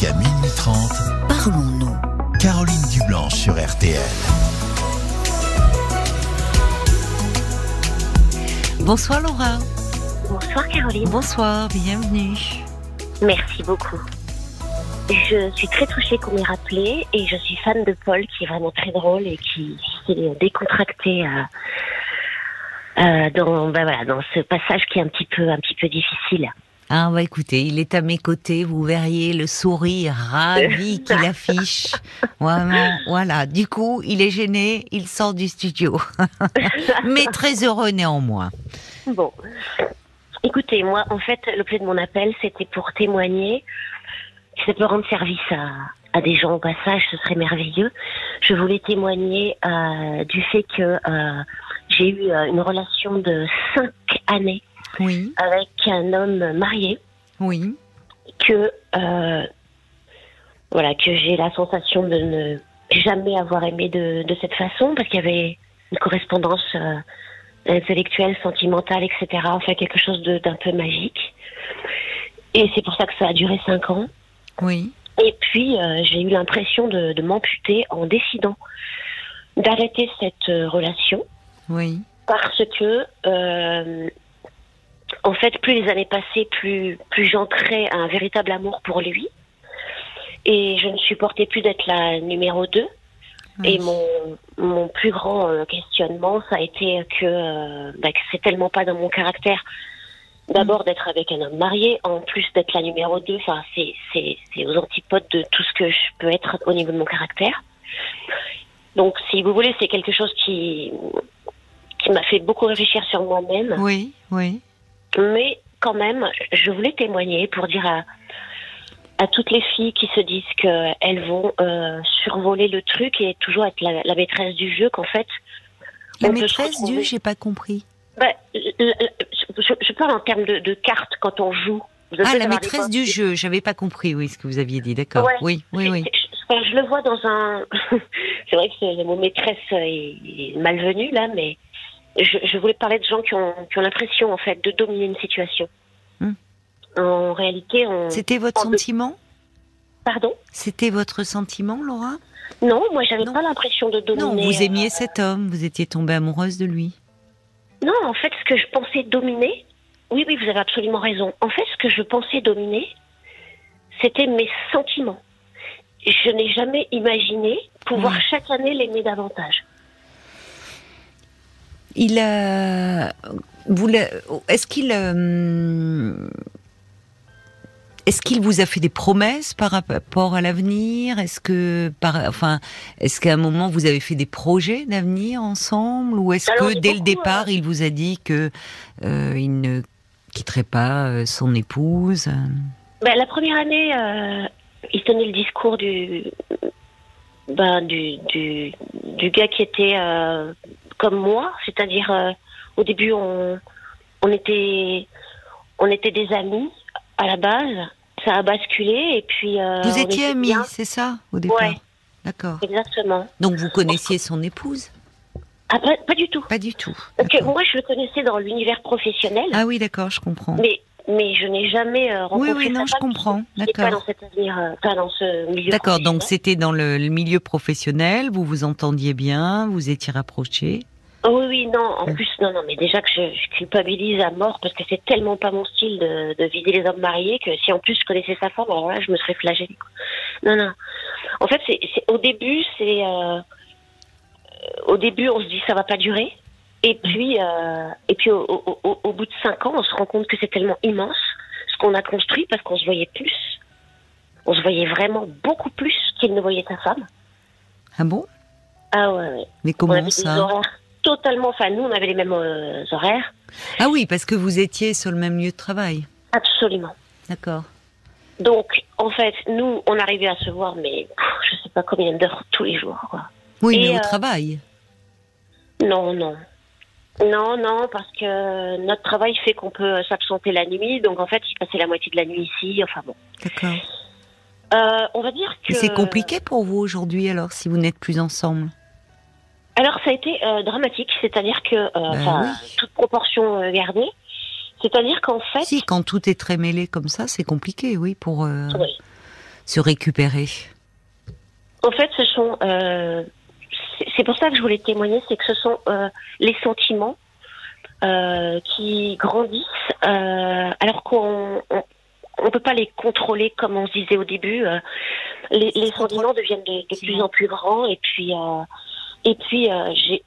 Jusqu'à minuit 30, Parlons-nous. Caroline Dublanche sur RTL. Bonsoir Laura. Bonsoir Caroline. Bonsoir, bienvenue. Merci beaucoup. Je suis très touchée qu'on m'ait rappelé et je suis fan de Paul qui est vraiment très drôle et qui s'est décontracté euh, euh, dans, ben voilà, dans ce passage qui est un petit peu, un petit peu difficile. Ah bah écoutez, il est à mes côtés, vous verriez le sourire ravi qu'il affiche. Vraiment, voilà. Du coup, il est gêné, il sort du studio. Mais très heureux néanmoins. Bon. Écoutez, moi, en fait, l'objet de mon appel, c'était pour témoigner. Si ça peut rendre service à, à des gens au passage, ce serait merveilleux. Je voulais témoigner euh, du fait que euh, j'ai eu euh, une relation de cinq années Oui, avec un homme marié oui. que euh, voilà que j'ai la sensation de ne jamais avoir aimé de, de cette façon parce qu'il y avait une correspondance euh, intellectuelle, sentimentale, etc. Enfin quelque chose d'un peu magique. Et c'est pour ça que ça a duré cinq ans. Oui, Et puis euh, j'ai eu l'impression de, de m'amputer en décidant d'arrêter cette relation oui. parce que euh, en fait plus les années passaient plus plus j'entrais à un véritable amour pour lui. Et je ne supportais plus d'être la numéro 2 Oui. et mon mon plus grand euh, questionnement ça a été que, euh, bah, que c'est tellement pas dans mon caractère. D'abord d'être avec un homme marié en plus d'être la numéro 2 enfin c'est c'est c'est aux antipodes de tout ce que je peux être au niveau de mon caractère. Donc si vous voulez c'est quelque chose qui qui m'a fait beaucoup réfléchir sur moi-même. Oui, oui. Mais quand même, je voulais témoigner pour dire à, à toutes les filles qui se disent qu'elles vont euh, survoler le truc et toujours être la, la maîtresse du jeu, qu'en fait. La maîtresse du, j'ai pas compris. Bah, je, je parle en termes de, de cartes quand on joue. Vous Ah, la maîtresse du jeu, j'avais pas compris, oui, ce que vous aviez dit, d'accord. Ouais. Oui, oui, oui. Je, je le vois dans un. c'est vrai que c'est- le mot maîtresse est malvenu là, mais je, je voulais parler de gens qui ont, qui ont l'impression en fait de dominer une situation. Hmm. En réalité, on. C'était votre sentiment? Pardon? C'était votre sentiment, Laura? Non, moi j'avais pas l'impression de dominer. Non, vous euh, aimiez cet homme, vous étiez tombée amoureuse de lui. Non, en fait, ce que je pensais dominer. Oui, oui, vous avez absolument raison. En fait, ce que je pensais dominer, c'était mes sentiments. Je n'ai jamais imaginé pouvoir Ouais. chaque année l'aimer davantage. Il l'a- Est-ce qu'il. euh, Est-ce qu'il vous a fait des promesses par rapport à l'avenir? Est-ce que, par, enfin, est-ce qu'à un moment vous avez fait des projets d'avenir ensemble, ou est-ce que dès le départ euh, il vous a dit que euh, il ne quitterait pas euh, son épouse? Ben, la première année, euh, il tenait le discours du, ben, du, du, du gars qui était euh, comme moi, c'est-à-dire euh, au début on, on était on était des amis à la base, ça a basculé et puis euh, Vous étiez amis, c'est ça, au départ Ouais. D'accord. exactement. Donc vous connaissiez son épouse? Ah, pas, pas du tout. Pas du tout. D'accord. moi je le connaissais dans l'univers professionnel, Ah oui, d'accord, je comprends. mais mais je n'ai jamais euh, Oui, rencontré oui, non, je comprends. n'était pas D'accord. dans cet avenir, pas dans ce milieu. D'accord, donc c'était dans le, le milieu professionnel, vous vous entendiez bien, vous étiez rapprochés. Oh oui, oui, non, en plus, non, non, mais déjà que je, je culpabilise à mort parce que c'est tellement pas mon style de, de vider les hommes mariés que si en plus je connaissais sa femme, alors là, je me serais flagellée. Non, non. En fait, c'est, c'est- au début, c'est. euh, au début, on se dit ça va pas durer. Et puis, euh, et puis au, au- au- au bout de cinq ans, on se rend compte que c'est tellement immense ce qu'on a construit parce qu'on se voyait plus. On se voyait vraiment beaucoup plus qu'il ne voyait sa femme. Ah bon? Ah ouais, ouais. Mais on comment des ça? horaires totalement. Enfin, nous, on avait les mêmes euh, horaires. Ah oui, parce que vous étiez sur le même lieu de travail. Absolument. D'accord. Donc, en fait, nous, on arrivait à se voir, mais pff, je sais pas combien d'heures tous les jours. Quoi. Oui, Et, mais au euh, travail. Non, non. Non, non, parce que notre travail fait qu'on peut s'absenter la nuit. Donc, en fait, il passait la moitié de la nuit ici. Enfin bon. D'accord. Euh, on va dire que. C'est compliqué pour vous aujourd'hui alors, si vous n'êtes plus ensemble? Alors, ça a été euh, dramatique. C'est-à-dire que, euh, Ben oui. toute proportion euh, gardée. C'est-à-dire qu'en fait. Si, quand tout est très mêlé comme ça, c'est compliqué, oui, pour. euh, Oui. se récupérer En fait, ce sont. c'est- pour ça que je voulais témoigner, c'est que ce sont les sentiments qui grandissent, alors qu'on on, peut pas les contrôler comme on se disait au début. les, les sentiments deviennent de, de plus en plus grands et puis euh, et puis euh, j'ai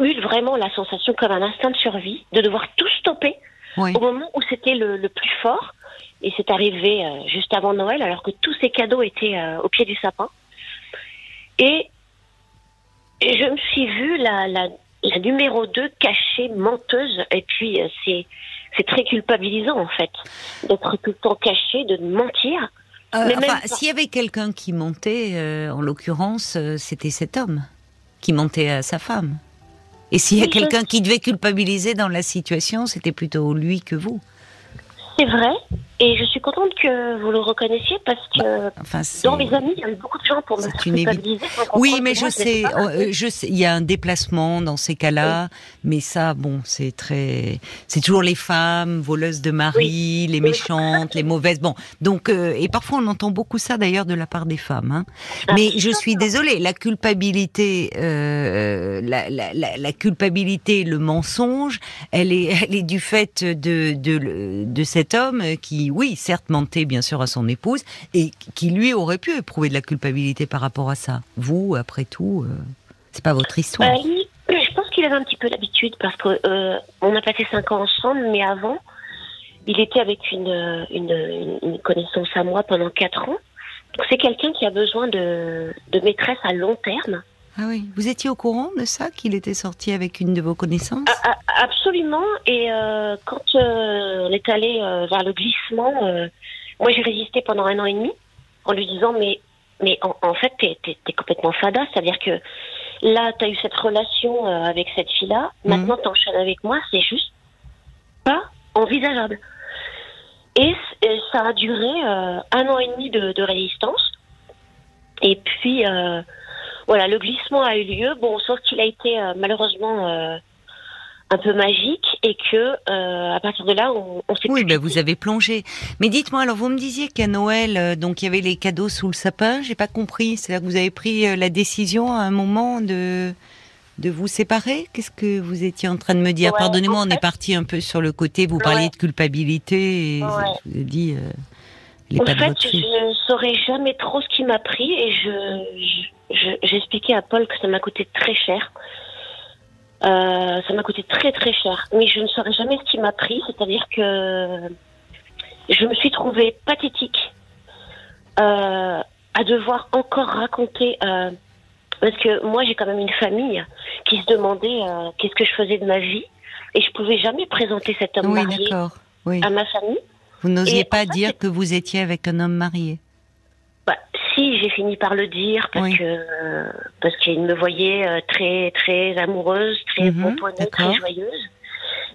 eu vraiment la sensation comme un instinct de survie de devoir tout stopper Oui. au moment où c'était le, le plus fort. Et c'est arrivé euh, juste avant Noël, alors que tous ces cadeaux étaient euh, au pied du sapin. Et, et je me suis vue la, la, la numéro 2 cachée, menteuse. Et puis, c'est, c'est très culpabilisant, en fait, d'être tout le temps cachée, de mentir. Euh, enfin, s'il y avait quelqu'un qui mentait, euh, en l'occurrence, euh, c'était cet homme qui mentait à sa femme. Et s'il y a Oui, je- quelqu'un qui devait culpabiliser dans la situation, c'était plutôt lui que vous. C'est vrai. Et je suis contente que vous le reconnaissiez parce que Enfin, c'est- dans mes amis, il y a eu beaucoup de gens pour me culpabiliser. Oui, mais je moi, sais, euh, je sais, il y a un déplacement dans ces cas-là, mais ça, bon, c'est très, c'est toujours les femmes voleuses de mari, les méchantes, les mauvaises. Bon, donc euh, et parfois on entend beaucoup ça d'ailleurs de la part des femmes. Hein. Ah, Mais je suis désolée, la culpabilité, euh, la, la, la, la culpabilité, le mensonge, elle est, elle est du fait de, de, de cet homme qui, oui, certes mentait bien sûr à son épouse et qui lui aurait pu éprouver de la culpabilité par rapport à ça. Vous, après tout, euh, c'est pas votre histoire. Bah, je pense qu'il avait un petit peu l'habitude parce que euh, on a passé cinq ans ensemble, mais avant, il était avec une, euh, connaissance à moi pendant quatre ans. C'est quelqu'un qui a besoin de maîtresse à long terme. Ah oui, vous étiez au courant de ça qu'il était sorti avec une de vos connaissances A- a- absolument. Et euh, quand euh, on est allé euh, vers le glissement, moi j'ai résisté pendant un an et demi en lui disant mais mais en, en fait t'es es, complètement fada, c'est-à-dire que là t'as eu cette relation avec cette fille-là, Mhm. maintenant t'enchaînes avec moi, c'est juste pas envisageable. Et, ça a duré un an et demi de, de résistance. Et puis voilà, le glissement a eu lieu. Bon, sauf qu'il a été euh, malheureusement euh, un peu magique et que euh, à partir de là, on, on s'est Oui, ben vous avez plongé. Mais dites-moi, alors vous me disiez qu'à Noël, euh, donc il y avait les cadeaux sous le sapin. J'ai pas compris. C'est-à-dire que vous avez pris euh, la décision à un moment de de vous séparer? Qu'est-ce que vous étiez en train de me dire? Ouais, Pardonnez-moi, en on est parti un peu sur le côté. Vous parliez Ouais. de culpabilité et Ouais. je vous ai dit, euh, En fait, je ne saurais jamais trop ce qui m'a pris et je, je- je- j'expliquais à Paul que ça m'a coûté très cher. Euh, ça m'a coûté très très cher, mais je ne saurais jamais ce qui m'a pris, c'est-à-dire que je me suis trouvée pathétique euh, à devoir encore raconter, euh, parce que moi j'ai quand même une famille qui se demandait qu'est-ce que je faisais de ma vie et je pouvais jamais présenter cet homme Oui, marié. Oui. à ma famille. Vous n'osiez en pas fait, dire que vous étiez avec un homme marié. Si, j'ai fini par le dire parce Oui. que parce qu'il me voyait euh, très très amoureuse, très Mhm, pomponnée, très joyeuse.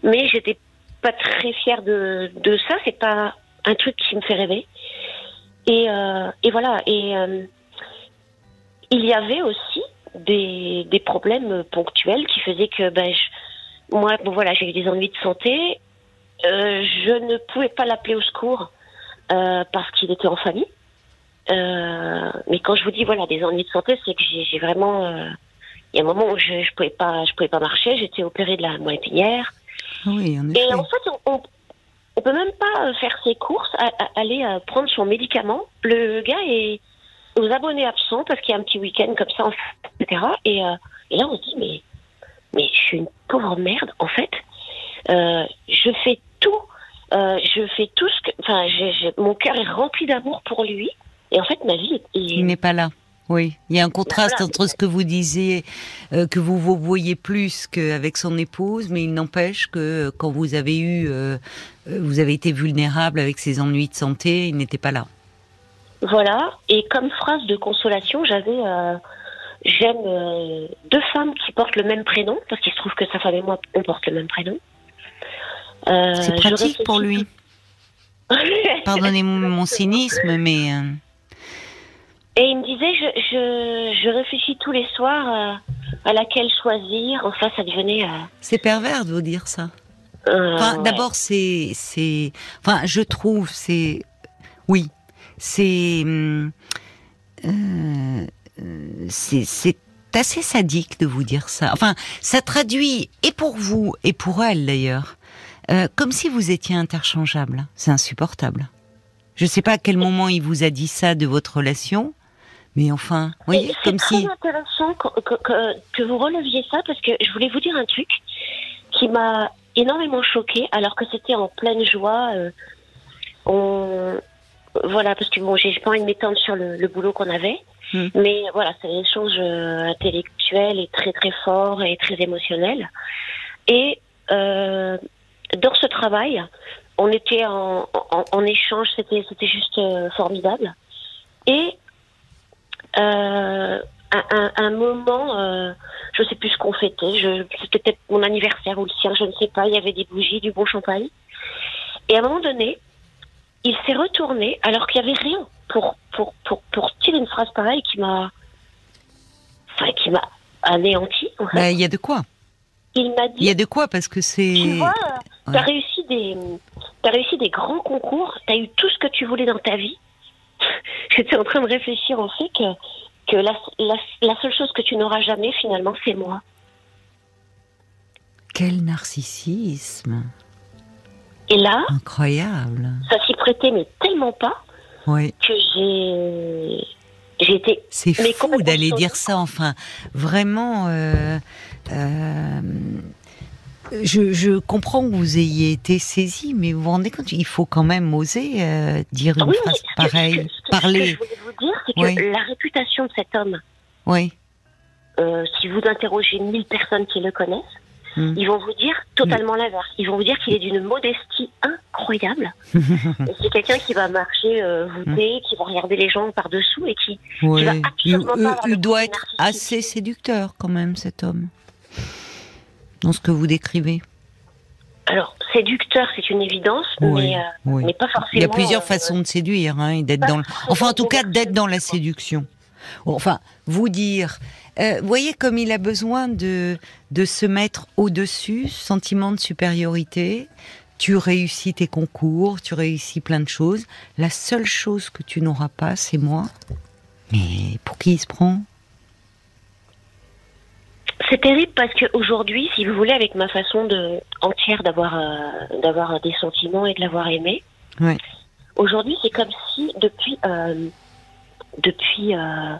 Mais j'étais pas très fière de de ça. C'est pas un truc qui me fait rêver. Et euh, et voilà. Et euh, il y avait aussi des des problèmes ponctuels qui faisaient que ben je- moi bon voilà j'ai eu des ennuis de santé. Euh, je ne pouvais pas l'appeler au secours parce qu'il était en famille. Euh, mais quand je vous dis voilà des ennuis de santé, c'est que j'ai vraiment euh, il y a un moment où je, je pouvais pas je pouvais pas marcher, j'étais opérée de la moelle épinière Ah Oui, en effet. et en fait on, on on peut même pas euh, faire ses courses, à- à- aller prendre son médicament. Le gars est aux abonnés absents parce qu'il y a un petit week-end comme ça, etc. Et, euh, et là on se dit mais mais je suis une pauvre merde en fait. Euh, je fais tout, euh, je fais tout ce que, enfin, mon cœur est rempli d'amour pour lui. Et en fait, ma vie est, Il n'est pas là. Oui, il y a un contraste voilà. entre ce que vous disiez, euh, que vous vous voyez plus qu'avec son épouse, mais il n'empêche que euh, quand vous avez eu, euh, vous avez été vulnérable avec ses ennuis de santé, il n'était pas là. Voilà. Et comme phrase de consolation, j'avais euh, j'aime deux femmes qui portent le même prénom parce qu'il se trouve que sa femme et moi on porte le même prénom. C'est pratique pour lui. Pardonnez mon mon cynisme, mais Et il me disait, je, je, je réfléchis tous les soirs euh, à laquelle choisir. Enfin, ça devenait. euh, c'est pervers de vous dire ça. euh, Enfin, ouais. d'abord, c'est, c'est, enfin, je trouve, c'est, oui, c'est hum, c'est c'est assez sadique de vous dire ça. Enfin, ça traduit et pour vous et pour elle d'ailleurs, comme si vous étiez interchangeable. C'est insupportable. Je ne sais pas à quel moment il vous a dit ça de votre relation, mais enfin, vous voyez, comme C'est très si. intéressant que, que- que- que vous releviez ça parce que je voulais vous dire un truc qui m'a énormément choquée alors que c'était en pleine joie. euh, on... Voilà, parce que bon, j'ai pas envie de m'étendre sur le, le boulot qu'on avait, Hmm. mais voilà, c'est des choses euh, intellectuelles et très très forts et très émotionnels. Et euh, dans ce travail, on était en, en, en échange, c'était c'était juste euh, formidable. Et euh, un, un, un moment, euh, je sais plus ce qu'on fêtait, c'était peut-être mon anniversaire ou le sien, je ne sais pas, il y avait des bougies, du bon champagne. Et à un moment donné, il s'est retourné alors qu'il n'y avait rien pour, pour, pour, pour tirer une phrase pareille qui m'a enfin, qui m'a anéanti. En fait. Bah, Il y a de quoi. Il m'a Il y dit, a de quoi parce que c'est. tu vois, Ouais. t'as réussi des t'as réussi des grands concours, t'as eu tout ce que tu voulais dans ta vie. J'étais en train de réfléchir au fait que que la, la, la seule chose que tu n'auras jamais finalement, c'est moi. Quel narcissisme Et là, incroyable. ça s'y prêtait mais tellement pas Oui. que j'ai été C'est fou d'aller dire ça. Enfin, vraiment. euh, euh, je, je comprends que vous ayez été saisi, mais vous vous rendez compte, il faut quand même oser euh, dire une Oui, phrase ce que- pareille, ce que- Ce que parler. je voulais vous dire, c'est que la réputation de cet homme, Oui. euh, si vous interrogez mille personnes qui le connaissent, Mm. ils vont vous dire totalement l'inverse. Ils vont vous dire qu'il est d'une modestie incroyable. C'est quelqu'un qui va marcher euh, voûté, qui va regarder les gens par-dessous et qui... Ouais. Il, absolument doit être assez séducteur quand même, cet homme. Dans ce que vous décrivez. Alors, séducteur, c'est une évidence, Oui, mais, euh, oui. mais pas forcément... Il y a plusieurs euh, façons de séduire, hein, et d'être dans le... enfin en tout cas d'être dans la séduction. Enfin, vous dire, euh, voyez comme il a besoin de de se mettre au-dessus, sentiment de supériorité. Tu réussis tes concours, tu réussis plein de choses. La seule chose que tu n'auras pas, c'est moi. Mais pour qui il se prend? C'est terrible parce qu'aujourd'hui, si vous voulez, avec ma façon de entière d'avoir euh, d'avoir des sentiments et de l'avoir aimé, Ouais. aujourd'hui c'est comme si depuis euh, depuis euh,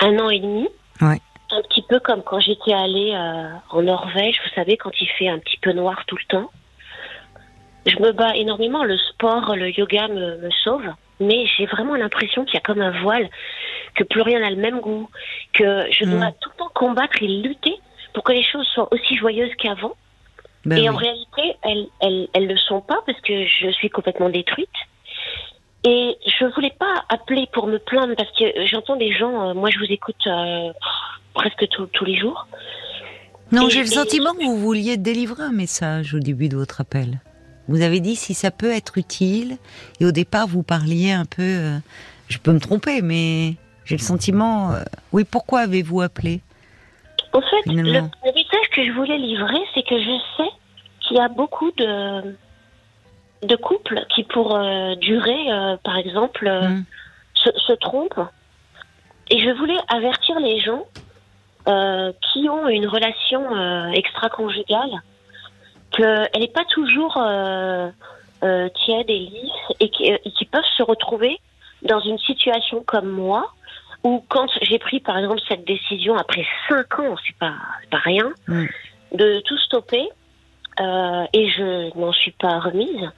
un an et demi, Ouais. un petit peu comme quand j'étais allée euh, en Norvège, vous savez, quand il fait un petit peu noir tout le temps, je me bats énormément. Le sport, le yoga me, me sauve, mais j'ai vraiment l'impression qu'il y a comme un voile, que plus rien n'a le même goût, que je dois Mm. tout le temps combattre et lutter pour que les choses soient aussi joyeuses qu'avant. Ben et oui. en réalité, elles, elles, elles le sont pas parce que je suis complètement détruite. Et je voulais pas appeler pour me plaindre parce que j'entends des gens, euh, moi je vous écoute euh, presque tous- tous les jours. Non, j'ai le sentiment que vous vouliez délivrer un message au début de votre appel. Vous avez dit si ça peut être utile, et au départ vous parliez un peu. euh, je peux me tromper, mais j'ai le sentiment. euh, oui, pourquoi avez-vous appelé En fait, le, Finalement. le message que je voulais livrer, c'est que je sais qu'il y a beaucoup de, de couples qui, pour euh, durer, par exemple, Hmm. se, se trompent. Et je voulais avertir les gens qui ont une relation extra-conjugale qu'elle n'est pas toujours euh, euh, tiède et lisse et qui, et qui peuvent se retrouver dans une situation comme moi où quand j'ai pris par exemple cette décision après cinq ans, c'est pas, pas rien, Mm. de tout stopper euh, et je n'en suis pas remise.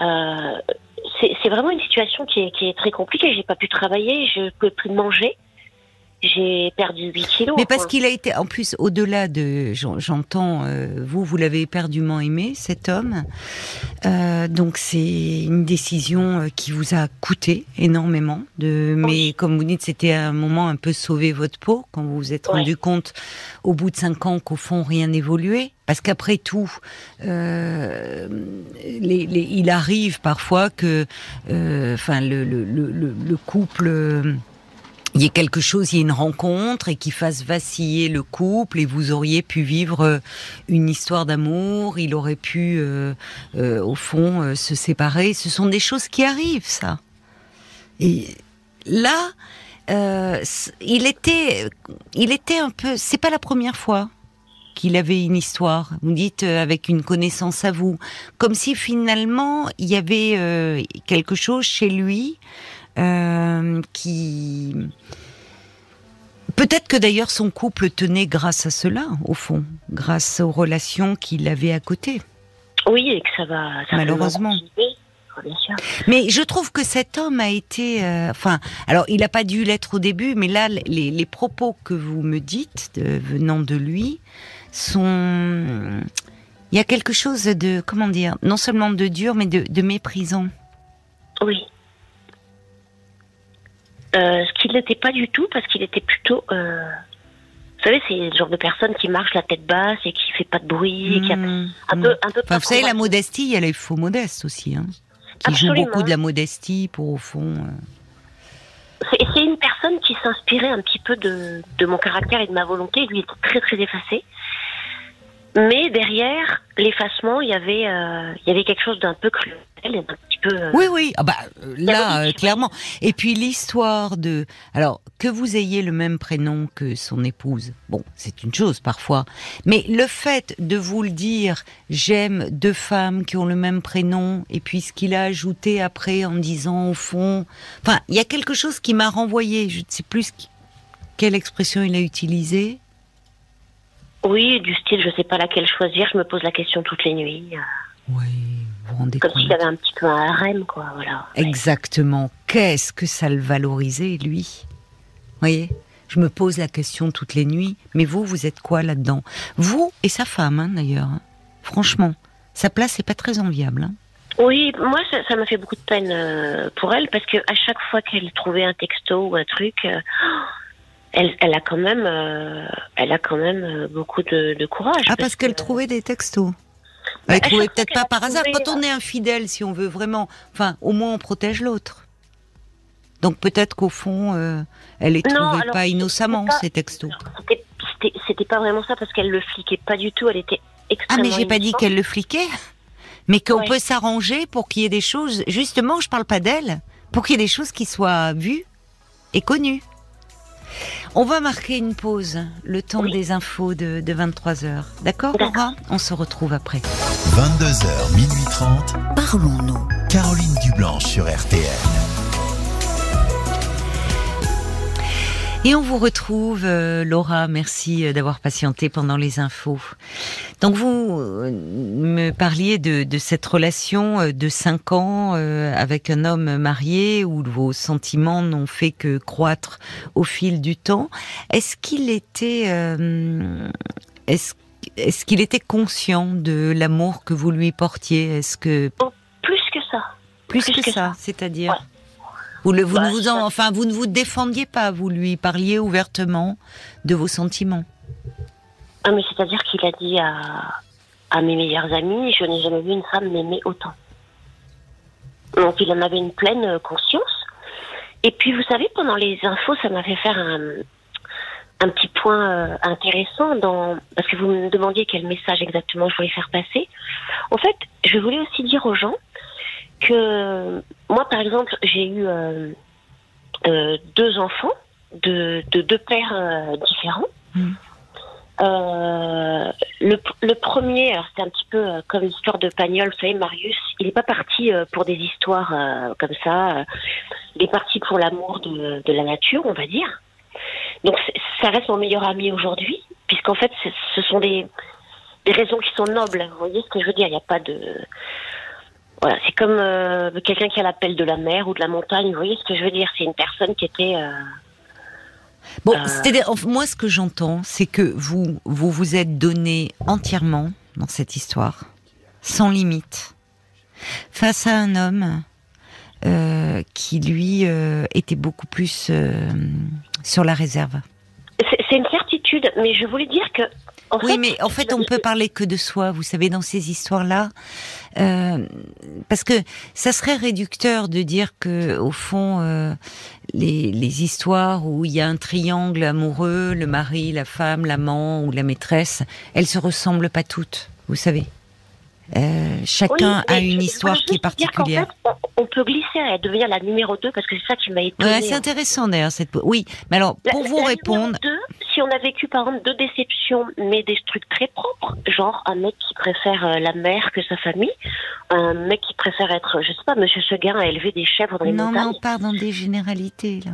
Euh, c'est vraiment une situation qui est, qui est très compliquée. J'ai pas pu travailler, je peux plus manger. J'ai perdu 8 kilos. Mais parce qu'il a été, en plus, au-delà de, j'en- j'entends, euh, vous, vous l'avez éperdument aimé, cet homme. Euh, donc c'est une décision euh, qui vous a coûté énormément. De, mais comme vous dites, c'était un moment un peu sauver votre peau quand vous vous êtes Ouais. rendu compte, au bout de cinq ans, qu'au fond rien n'évoluait. Parce qu'après tout, euh, les, les- il arrive parfois que, euh, enfin, le, le, le, le- le couple. Il y ait quelque chose, il y ait une rencontre et qui fasse vaciller le couple et vous auriez pu vivre euh, une histoire d'amour, il aurait pu euh, euh, au fond euh, se séparer. Ce sont des choses qui arrivent, ça. Et là, euh, il était, il était un peu. C'est pas la première fois qu'il avait une histoire. Vous dites euh, avec une connaissance à vous, comme si finalement il y avait quelque chose chez lui qui. Peut-être que d'ailleurs son couple tenait grâce à cela, au fond, grâce aux relations qu'il avait à côté. Oui, et que ça va. certainement Malheureusement. Bien sûr. Mais je trouve que cet homme a été, euh, enfin, alors il n'a pas dû l'être au début, mais là, les, les propos que vous me dites de- venant de lui sont, il y a quelque chose de, comment dire, non seulement de dur, mais de, de méprisant. Oui. Euh, ce qu'il n'était pas du tout, parce qu'il était plutôt. euh, Vous savez, c'est le genre de personne qui marche la tête basse et qui fait pas de bruit, et qui a Mmh, un mmh. peu, un peu. Enfin, pas vous savez, la modestie, il y a les faux modestes aussi, hein, qui jouent Absolument. beaucoup de la modestie pour au fond. euh, C'est c'est une personne qui s'inspirait un petit peu de, de mon caractère et de ma volonté. Lui était très très effacé. Mais derrière l'effacement, il y avait, euh, il y avait quelque chose d'un peu cruel d'un petit peu. euh, Oui, oui, ah bah, là, euh, clairement. Et puis l'histoire de... Alors, que vous ayez le même prénom que son épouse, bon, c'est une chose parfois. Mais le fait de vous le dire, j'aime deux femmes qui ont le même prénom, et puis ce qu'il a ajouté après en disant au fond... Enfin, il y a quelque chose qui m'a renvoyé, je ne sais plus quelle expression il a utilisée. Oui, du style, je sais pas laquelle choisir. Je me pose la question toutes les nuits. euh, Oui, vous vous rendez Comme compte s'il avait un petit peu un harem, quoi. Voilà. Exactement. Qu'est-ce que ça le valorisait, lui? Voyez? Je me pose la question toutes les nuits. Mais vous, vous êtes quoi là-dedans? Vous et sa femme, hein, d'ailleurs. hein. Franchement, sa place n'est pas très enviable. hein. Oui, moi, ça ça m'a fait beaucoup de peine euh, pour elle parce que à chaque fois qu'elle trouvait un texto ou un truc, euh, elle, elle a quand même, euh, elle a quand même euh, beaucoup de, de courage. Ah, parce qu'elle que- trouvait des textos. Bah, Elle trouvait peut-être pas par hasard. Quand on est infidèle, si on veut vraiment, enfin, au moins on protège l'autre. Donc peut-être qu'au fond, euh, elle les Non, trouvait alors, pas innocemment pas- ces textos. C'était- pas vraiment ça parce qu'elle le fliquait pas du tout. Elle était Ah, extrêmement. mais j'ai pas dit qu'elle le fliquait. Mais qu'on Ouais. peut s'arranger pour qu'il y ait des choses. Justement, je parle pas d'elle. Pour qu'il y ait des choses qui soient vues et connues. On va marquer une pause, le temps Oui. des infos de, de 23h. D'accord, D'accord. Laura? On se retrouve après. 22h, minuit 30. Parlons-nous. Caroline Dublanche sur RTL. Et on vous retrouve, euh, Laura. Merci euh, d'avoir patienté pendant les infos. Donc vous euh, me parliez de, de cette relation de cinq ans euh, avec un homme marié où vos sentiments n'ont fait que croître au fil du temps. Est-ce qu'il était, euh, est-ce est-ce qu'il était conscient de l'amour que vous lui portiez? Est-ce que Plus que ça. plus, Plus que, que ça, c'est-à-dire? Ouais. Vous, le, vous Bah, ne vous en, ça- enfin vous ne vous défendiez pas, vous lui parliez ouvertement de vos sentiments. Ah, mais c'est-à-dire qu'il a dit à, à mes meilleurs amis, je n'ai jamais vu une femme m'aimer autant. Donc il en avait une pleine euh, conscience. Et puis vous savez, pendant les infos, ça m'a fait faire un, un petit point euh, intéressant dans parce que vous me demandiez quel message exactement je voulais faire passer. En fait, je voulais aussi dire aux gens que moi, par exemple, j'ai eu euh, euh, deux enfants de, de deux pères euh, différents. Mm. Euh, le, le premier, c'était un petit peu comme l'histoire de Pagnol, vous savez, Marius, il n'est pas parti pour des histoires comme ça, il est parti pour l'amour de, de la nature, on va dire. Donc c'est- ça reste mon meilleur ami aujourd'hui, puisqu'en fait c'est- ce sont des, des raisons qui sont nobles, vous voyez ce que je veux dire, il n'y a pas de... Voilà, c'est comme euh, quelqu'un qui a l'appel de la mer ou de la montagne, vous voyez ce que je veux dire, c'est une personne qui était... euh, Bon, Euh. moi, ce que j'entends, c'est que vous, vous vous êtes donné entièrement dans cette histoire, sans limite, face à un homme qui, lui, était beaucoup plus sur la réserve. C'est une certitude, mais je voulais dire que... En Oui, fait, mais en fait, on peut parler que de soi, vous savez, dans ces histoires-là, euh, parce que ça serait réducteur de dire que, au fond, euh, les, les histoires où il y a un triangle amoureux, le mari, la femme, l'amant ou la maîtresse, elles se ressemblent pas toutes, vous savez. Euh, chacun Oui, a une histoire qui est particulière. fait, on, peut glisser à devenir la numéro 2 parce que c'est ça qui m'a étonnée. Ouais, c'est intéressant d'ailleurs cette. Oui, mais alors pour la- vous la répondre, numéro 2, si on a vécu par exemple deux déceptions, mais des trucs très propres, genre un mec qui préfère euh, la mer que sa famille, un mec qui préfère être, je sais pas, Monsieur Seguin à élever des chèvres dans les non, mais montagnes. on part dans des généralités là.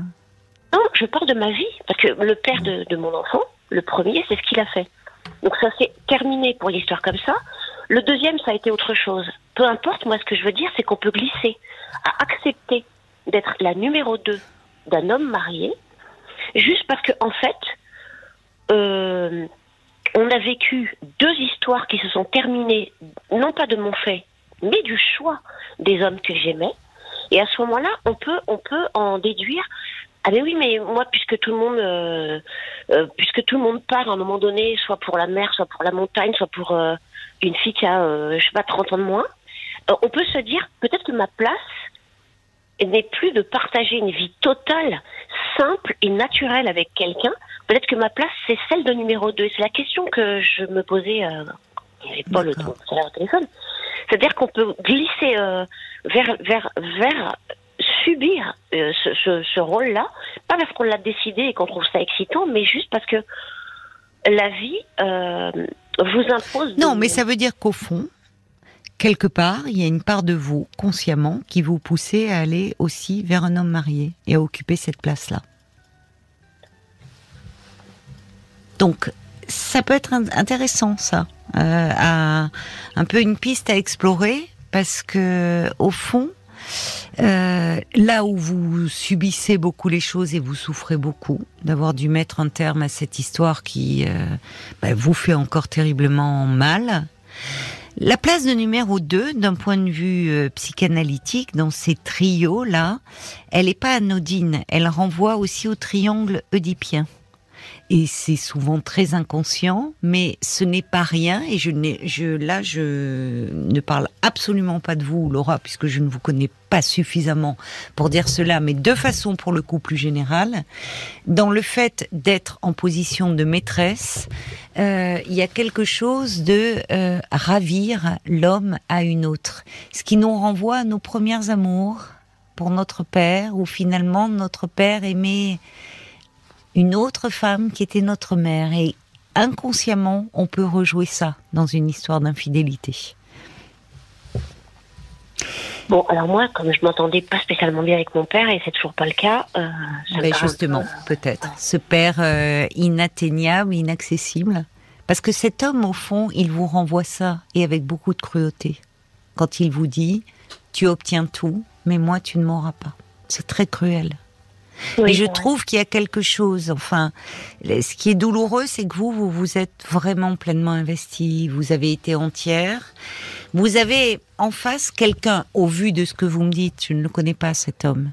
Non, je parle de ma vie, parce que le père de, de mon enfant, le premier, c'est ce qu'il a fait. Donc ça s'est terminé pour l'histoire comme ça. Le deuxième, ça a été autre chose. Peu importe, moi ce que je veux dire, c'est qu'on peut glisser à accepter d'être la numéro 2 d'un homme marié, juste parce que en fait, euh, on a vécu deux histoires qui se sont terminées, non pas de mon fait, mais du choix des hommes que j'aimais. Et à ce moment-là, on peut, on peut en déduire ah mais oui, mais moi, puisque tout le monde, euh, euh, puisque tout le monde part à un moment donné, soit pour la mer, soit pour la montagne, soit pour une fille qui a, je sais pas, 30 ans de moins, on peut se dire peut-être que ma place n'est plus de partager une vie totale, simple et naturelle avec quelqu'un. Peut-être que ma place, c'est celle de numéro 2. C'est la question que je me posais, euh, il n'y avait pas le temps au téléphone. C'est-à-dire qu'on peut glisser euh, vers, vers, vers subir euh, ce, ce, ce rôle-là, pas parce qu'on l'a décidé et qu'on trouve ça excitant, mais juste parce que la vie euh, vous impose. de- Non, mais ça veut dire qu'au fond, quelque part, il y a une part de vous, consciemment, qui vous poussez à aller aussi vers un homme marié et à occuper cette place-là. Donc, ça peut être in- intéressant, ça, euh, un peu une piste à explorer, parce que au fond, euh, là où vous subissez beaucoup les choses et vous souffrez beaucoup d'avoir dû mettre un terme à cette histoire qui euh, bah, vous fait encore terriblement mal. La place de numéro 2, d'un point de vue euh, psychanalytique, dans ces trios-là, elle n'est pas anodine. Elle renvoie aussi au triangle oedipien. Et c'est souvent très inconscient, mais ce n'est pas rien. Et je je, là, je ne parle absolument pas de vous, Laura, puisque je ne vous connais pas suffisamment pour dire cela, mais de façon pour le coup plus générale, dans le fait d'être en position de maîtresse, euh, il y a quelque chose de euh, ravir l'homme à une autre, ce qui nous renvoie à nos premières amours pour notre père, où finalement notre père aimait une autre femme qui était notre mère, et inconsciemment on peut rejouer ça dans une histoire d'infidélité. Bon, alors moi, comme je m'entendais pas spécialement bien avec mon père, et c'est toujours pas le cas, euh, ça Ben justement, peu- peut-être. Ce père euh, inatteignable, inaccessible. Parce que cet homme, au fond, il vous renvoie ça, et avec beaucoup de cruauté. Quand il vous dit, tu obtiens tout, mais moi, tu ne m'auras pas. C'est très cruel. Oui, et je trouve qu'il y a quelque chose, enfin, ce qui est douloureux, c'est que vous, vous vous êtes vraiment pleinement investi, vous avez été entière. Vous avez en face quelqu'un, au vu de ce que vous me dites, je ne le connais pas cet homme,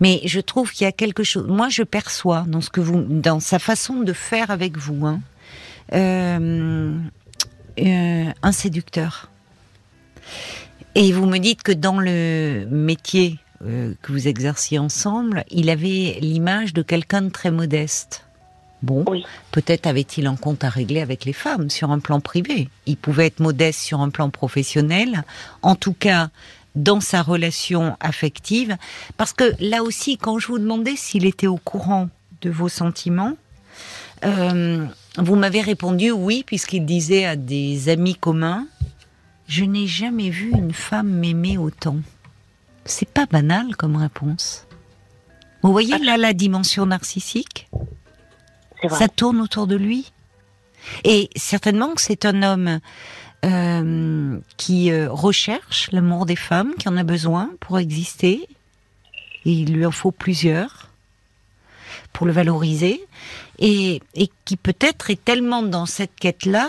mais je trouve qu'il y a quelque chose. Moi, je perçois dans ce que vous, dans sa façon de faire avec vous, hein, euh, euh, un séducteur. Et vous me dites que dans le métier euh, que vous exerciez ensemble, il avait l'image de quelqu'un de très modeste. Bon, Oui. peut-être avait-il un compte à régler avec les femmes sur un plan privé. Il pouvait être modeste sur un plan professionnel. En tout cas, dans sa relation affective. Parce que là aussi, quand je vous demandais s'il était au courant de vos sentiments, euh, vous m'avez répondu oui, puisqu'il disait à des amis communs, je n'ai jamais vu une femme m'aimer autant. C'est pas banal comme réponse. Vous voyez là la dimension narcissique? Ça tourne autour de lui. Et certainement que c'est un homme euh, qui euh, recherche l'amour des femmes, qui en a besoin pour exister. Et il lui en faut plusieurs pour le valoriser. Et, et qui peut-être est tellement dans cette quête-là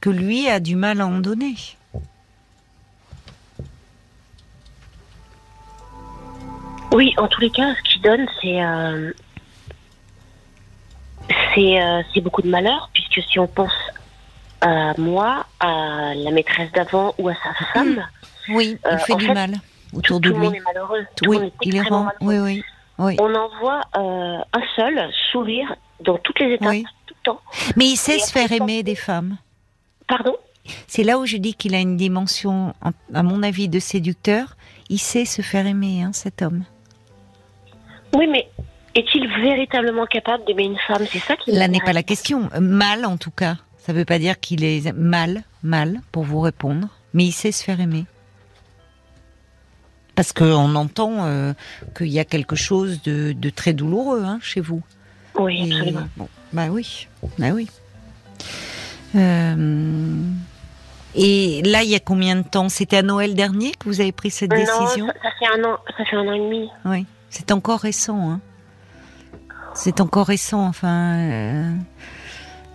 que lui a du mal à en donner. Oui, en tous les cas, ce qu'il donne, c'est euh, c'est euh, c'est beaucoup de malheur, puisque si on pense à moi, à la maîtresse d'avant ou à sa femme, Oui, il Euh, fait du fait, mal autour tout, de tout le monde lui. est malheureux. Tout Oui, monde est il est malheureux. Oui, oui, oui. On en voit un seul sourire dans toutes les étapes, tout le temps. Mais il sait Et se faire aimer des femmes. Pardon? C'est là où je dis qu'il a une dimension, en- à mon avis, de séducteur. Il sait se faire aimer, hein, cet homme. Oui, mais est-il véritablement capable d'aimer une femme? C'est ça qui Là n'est pas la question. Euh, Mal, en tout cas. Ça veut pas dire qu'il est mal, mal, pour vous répondre. Mais il sait se faire aimer. Parce qu'on entend euh, qu'il y a quelque chose de, de très douloureux hein, chez vous. Oui, Et, absolument. bon, bah oui, bah oui. Euh, et là, il y a combien de temps? C'était à Noël dernier que vous avez pris cette Non, décision? ça, ça fait un an, ça fait un an et demi. Oui, c'est encore récent. Hein. C'est encore récent. Enfin, euh,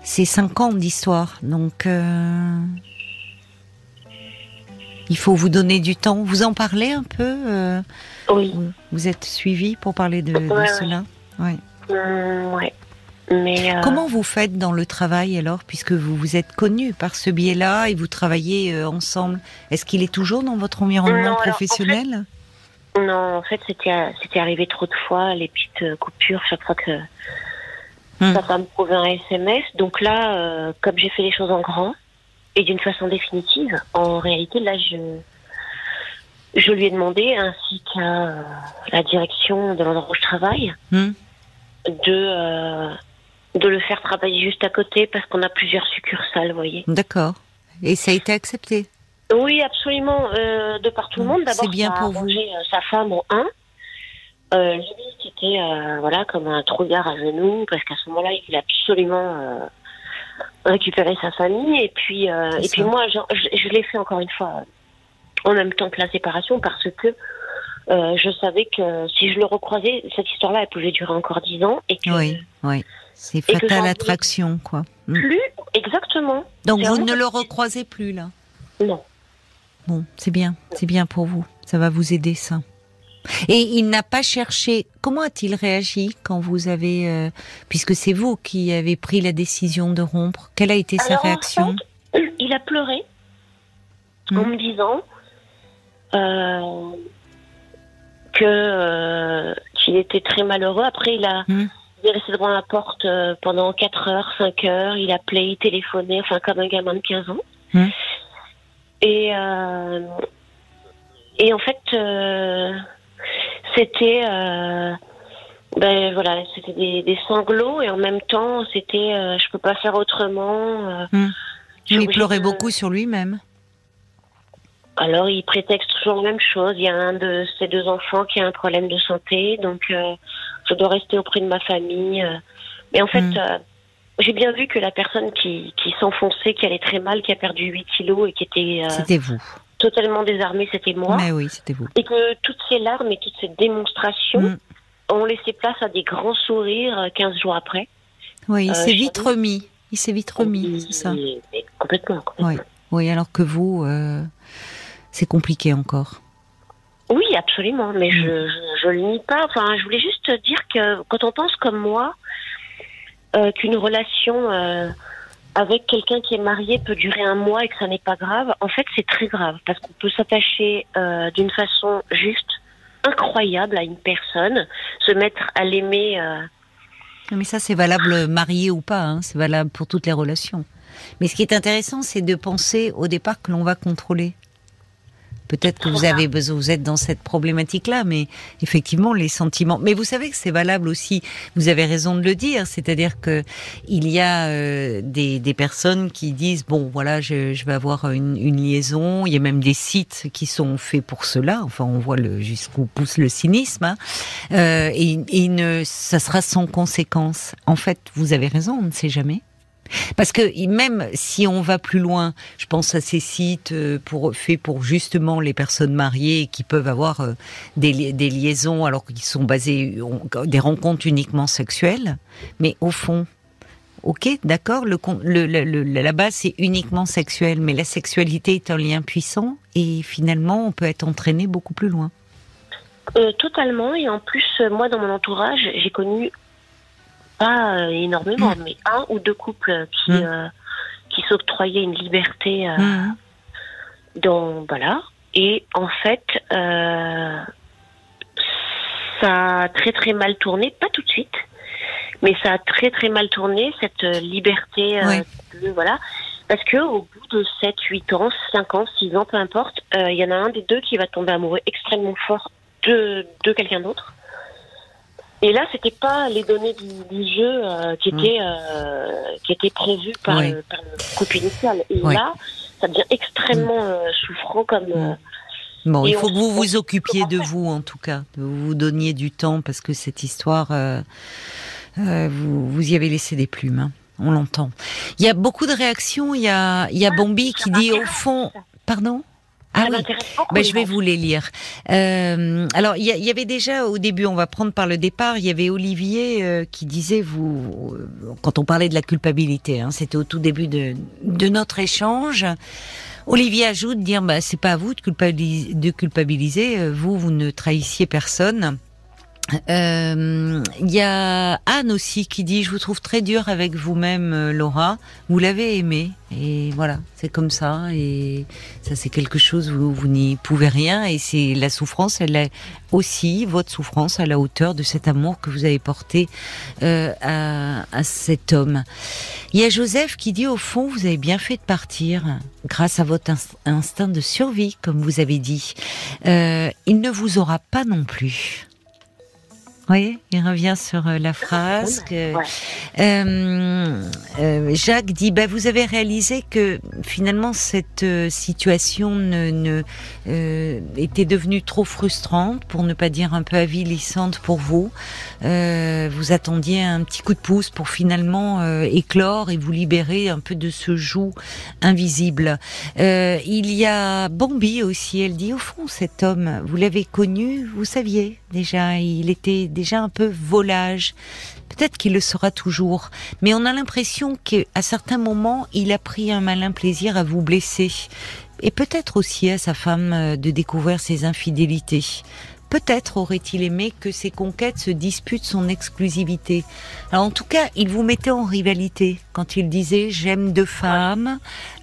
c'est cinq ans d'histoire, donc euh, il faut vous donner du temps. Vous en parlez un peu euh, Oui. vous, vous êtes suivi pour parler de, de Ouais, ouais. cela? Ouais. Mais euh, Comment vous faites dans le travail alors, puisque vous vous êtes connus par ce biais-là et vous travaillez euh, ensemble? Est-ce qu'il est toujours dans votre environnement Non, alors, professionnel? Non, en fait, c'était c'était arrivé trop de fois les petites euh, coupures chaque fois que Hmm. sa femme trouvait un SMS. Donc là, euh, comme j'ai fait les choses en grand et d'une façon définitive, en réalité, là, je je lui ai demandé, ainsi qu'à euh, la direction de l'endroit où je travaille, Hmm. de euh, de le faire travailler juste à côté parce qu'on a plusieurs succursales, vous voyez. D'accord. Et ça a été accepté Oui, absolument, euh, de par tout le monde. D'abord, C'est bien ça a pour vous. euh, sa femme en un. Euh, lui, c'était euh, voilà comme un trouillard à genoux parce qu'à ce moment-là, il voulait absolument récupérer sa famille. Et puis, et puis moi, je, je l'ai fait encore une fois en même temps que la séparation parce que je savais que si je le recroisais, cette histoire-là, elle pouvait durer encore dix ans et que Oui, oui. C'est Et que fatal j'en ai- attraction, quoi. Hmm. plus exactement. Donc vous ne le recroisez plus là? Non. Bon, c'est bien, c'est bien pour vous. Ça va vous aider ça. Et il n'a pas cherché. Comment a-t-il réagi quand vous avez, euh, puisque c'est vous qui avez pris la décision de rompre Quelle a été sa en réaction fait, il a pleuré en Hmm. me disant euh, que euh, qu'il était très malheureux. Après, il a il est resté devant la porte pendant 4 heures, 5 heures. Il appelait, il téléphonait, enfin comme un gamin de 15 ans. Hmm. Et euh, et en fait, euh, c'était euh, ben voilà, c'était des, des sanglots et en même temps, c'était euh, je peux pas faire autrement. suis Il pleurait de- beaucoup sur lui-même. alors, il prétexte toujours la même chose. Il y a un de ses deux enfants qui a un problème de santé, donc euh, je dois rester auprès de ma famille. Mais en fait, Mm. Euh, j'ai bien vu que la personne qui, qui s'enfonçait, qui allait très mal, qui a perdu 8 kilos et qui était euh, C'était vous. totalement désarmée, c'était moi. Mais oui, c'était vous. Et que toutes ces larmes et toutes ces démonstrations Mm. ont laissé place à des grands sourires euh, 15 jours après. Oui, il Euh, s'est vite remis. Il s'est vite remis, c'est ça. Mais- mais complètement, complètement. Oui. Oui, alors que vous, euh, c'est compliqué encore. Oui, absolument, mais Mm. je, je le nie pas. Enfin, je voulais juste dire que quand on pense comme moi, euh, qu'une relation euh, avec quelqu'un qui est marié peut durer un mois et que ça n'est pas grave, en fait, c'est très grave parce qu'on peut s'attacher euh, d'une façon juste incroyable à une personne, se mettre à l'aimer. Mais ça, c'est valable marié ou pas, hein, c'est valable pour toutes les relations. Mais ce qui est intéressant, c'est de penser au départ que l'on va contrôler. Peut-être que vous avez besoin, vous êtes dans cette problématique-là, mais effectivement, les sentiments. Mais vous savez que c'est valable aussi. Vous avez raison de le dire, c'est-à-dire que il y a euh, des, des personnes qui disent bon, voilà, je, je vais avoir une, une liaison. Il y a même des sites qui sont faits pour cela. Enfin, on voit le jusqu'où pousse le cynisme. hein. Euh, et, et ne, ça sera sans conséquence. En fait, vous avez raison, on ne sait jamais. Parce que même si on va plus loin, je pense à ces sites euh, faits pour justement les personnes mariées qui peuvent avoir euh, des, li- des liaisons alors qu'ils sont basés, des rencontres uniquement sexuelles. Mais au fond, ok, d'accord, le, le, la base c'est uniquement sexuel, mais la sexualité est un lien puissant et finalement on peut être entraîné beaucoup plus loin. euh, totalement. Et en plus, moi, dans mon entourage, j'ai connu pas euh, énormément, mais un ou deux couples qui Mm. euh, qui s'octroyaient une liberté. Mhm. dans voilà et en fait ça a très très mal tourné pas tout de suite mais ça a très très mal tourné cette liberté de- voilà parce que au bout de 7, 8 ans, 5 ans, 6 ans, peu importe, euh, il y en a un des deux qui va tomber amoureux extrêmement fort de, de quelqu'un d'autre. Et là, c'était pas les données du, jeu euh, qui étaient euh, qui étaient prévues par, Oui. le, par le couple initial. Et Oui. là, ça devient extrêmement euh, souffrant comme. euh, Bon, il faut que vous vous occupiez de vous en tout cas, que vous vous donniez du temps parce que cette histoire, euh, euh, vous, vous y avez laissé des plumes. hein. On l'entend. Il y a beaucoup de réactions. Il y a, il y a Bambi ça qui dit au fond, pardon? Ah ça oui. m'intéresse beaucoup. Ben, je vais vous les lire. Euh, alors, il y, a- il y avait déjà au début, on va prendre par le départ, il y avait Olivier euh, qui disait, vous, euh, quand on parlait de la culpabilité, hein, c'était au tout début de, de notre échange. Olivier ajoute dire, bah, c'est pas à vous de culpabiliser, de culpabiliser, euh, vous, vous ne trahissiez personne. Euh, Il y a Anne aussi qui dit, je vous trouve très dur avec vous-même, euh, Laura. Vous l'avez aimé et voilà, c'est comme ça et ça c'est quelque chose où vous n'y pouvez rien et c'est la souffrance, elle est aussi votre souffrance à la hauteur de cet amour que vous avez porté euh, à, à cet homme. Il y a Joseph qui dit au fond vous avez bien fait de partir grâce à votre inst- instinct de survie comme vous avez dit. Euh, il ne vous aura pas non plus. Voyez, il revient sur euh, la phrase que Ouais. euh, euh, Jacques dit bah, vous avez réalisé que finalement cette situation ne, ne, euh, était devenue trop frustrante pour ne pas dire un peu avilissante pour vous. Vous attendiez un petit coup de pouce pour finalement éclore et vous libérer un peu de ce joug invisible. Il y a Bambi aussi. Elle dit au fond cet homme vous l'avez connu, vous saviez déjà, il était déjà un peu volage. Peut-être qu'il le sera toujours, mais on a l'impression qu'à certains moments, il a pris un malin plaisir à vous blesser. Et peut-être aussi à sa femme euh, de découvrir ses infidélités. Peut-être aurait-il aimé que ses conquêtes se disputent son exclusivité. Alors en tout cas, il vous mettait en rivalité quand il disait j'aime deux femmes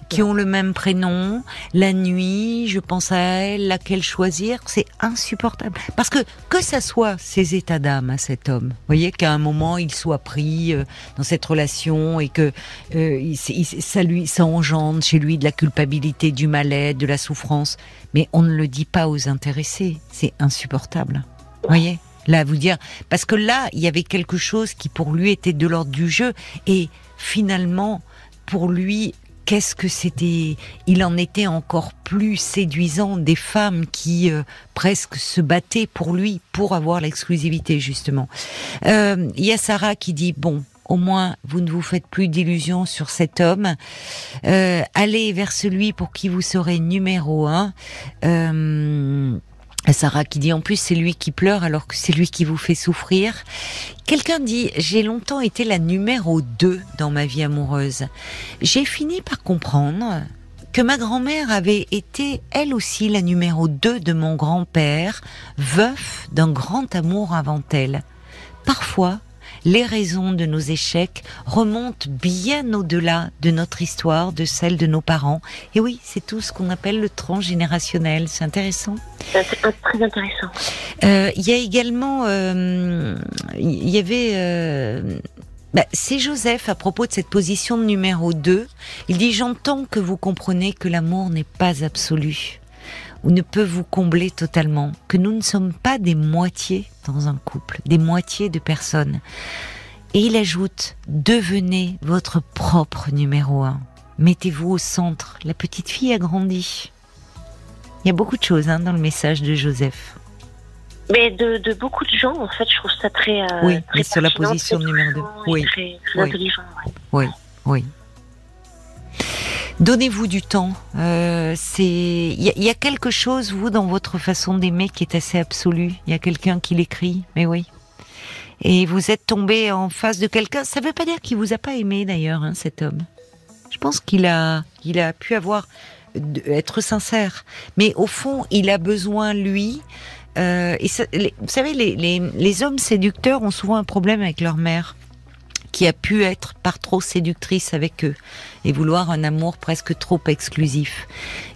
qui ont le même prénom, la nuit, je pense à elle, laquelle choisir, c'est insupportable. Parce que que ça soit ses états d'âme à cet homme, vous voyez qu'à un moment il soit pris euh, dans cette relation et que euh, il, il- ça lui ça engendre chez lui de la culpabilité, du mal-être, de la souffrance, mais on ne le dit pas aux intéressés, c'est insupportable. Vous voyez? Là, vous dire parce que là, il y avait quelque chose qui pour lui était de l'ordre du jeu et finalement pour lui qu'est-ce que c'était? Il en était encore plus séduisant des femmes qui euh, presque se battaient pour lui, pour avoir l'exclusivité justement. Euh, Il y a Sarah qui dit bon. Au moins, vous ne vous faites plus d'illusions sur cet homme. Euh, allez vers celui pour qui vous serez numéro un. Sarah qui dit en plus c'est lui qui pleure alors que c'est lui qui vous fait souffrir. Quelqu'un dit j'ai longtemps été la numéro 2 dans ma vie amoureuse. J'ai fini par comprendre que ma grand-mère avait été elle aussi la numéro 2 de mon grand-père, veuf d'un grand amour avant elle. Parfois, les raisons de nos échecs remontent bien au-delà de notre histoire, de celle de nos parents. Et oui, c'est tout ce qu'on appelle le transgénérationnel. C'est intéressant. C'est très intéressant. Euh, Il y a également, euh, il y avait, euh, bah, c'est Joseph à propos de cette position de numéro 2. Il dit j'entends que vous comprenez que l'amour n'est pas absolu ne peut vous combler totalement, que nous ne sommes pas des moitiés dans un couple, des moitiés de personnes. Et il ajoute devenez votre propre numéro un. Mettez-vous au centre. La petite fille a grandi. Il y a beaucoup de choses hein, dans le message de Joseph. Mais de, de beaucoup de gens, en fait, je trouve ça très. euh, Oui, très mais sur la position numéro deux. touchant et Oui, Très, très oui. ouais. Oui. Donnez-vous du temps. Euh, c'est, il y, a- quelque chose vous dans votre façon d'aimer qui est assez absolu. Il y a quelqu'un qui l'écrit, mais oui. Et vous êtes tombé en face de quelqu'un. Ça veut pas dire qu'il vous a pas aimé d'ailleurs, hein, cet homme. Je pense qu'il a, il a pu avoir être sincère, mais au fond, il a besoin lui. euh, et vous savez, les, les hommes séducteurs ont souvent un problème avec leur mère qui a pu être par trop séductrice avec eux et vouloir un amour presque trop exclusif.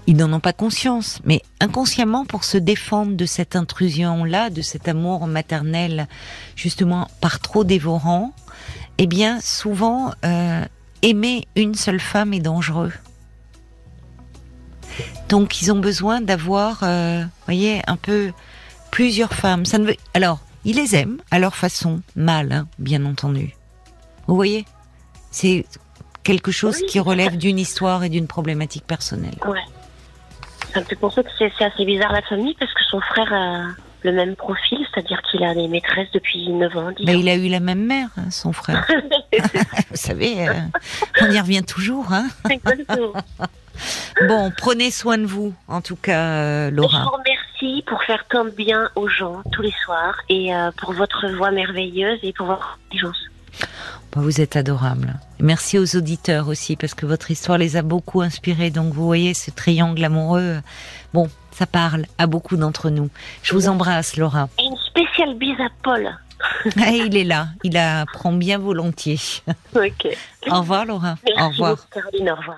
Ils n'en ont pas conscience, mais inconsciemment pour se défendre de cette intrusion-là, de cet amour maternel, justement par trop dévorant, eh bien souvent euh, aimer une seule femme est dangereux. Donc ils ont besoin d'avoir, euh, voyez, un peu plusieurs femmes. Ça ne veut... Alors, ils les aiment à leur façon, mal, hein, bien entendu. Vous voyez? C'est quelque chose Oui, qui relève d'une histoire et d'une problématique personnelle. Ouais. Ça me fait penser que c'est assez bizarre la famille parce que son frère a le même profil, c'est-à-dire qu'il a des maîtresses depuis 9 ans, 10 Mais ans. il a eu la même mère, hein, son frère. Vous savez, euh, on y revient toujours. Hein Exactement. bon, prenez soin de vous, en tout cas, euh, Je Laura. vous remercie pour faire tant de bien aux gens tous les soirs et euh, pour votre voix merveilleuse et pour votre intelligence. Bah, Vous êtes adorable. Merci aux auditeurs aussi, parce que votre histoire les a beaucoup inspirés. Donc vous voyez, ce triangle amoureux, bon, ça parle à beaucoup d'entre nous. Je vous embrasse, Laura. Et une spéciale bise à Paul. Ah, il est là, il la prend bien volontiers. Ok. Au revoir, Laura. Merci Au revoir. Caroline. Au revoir.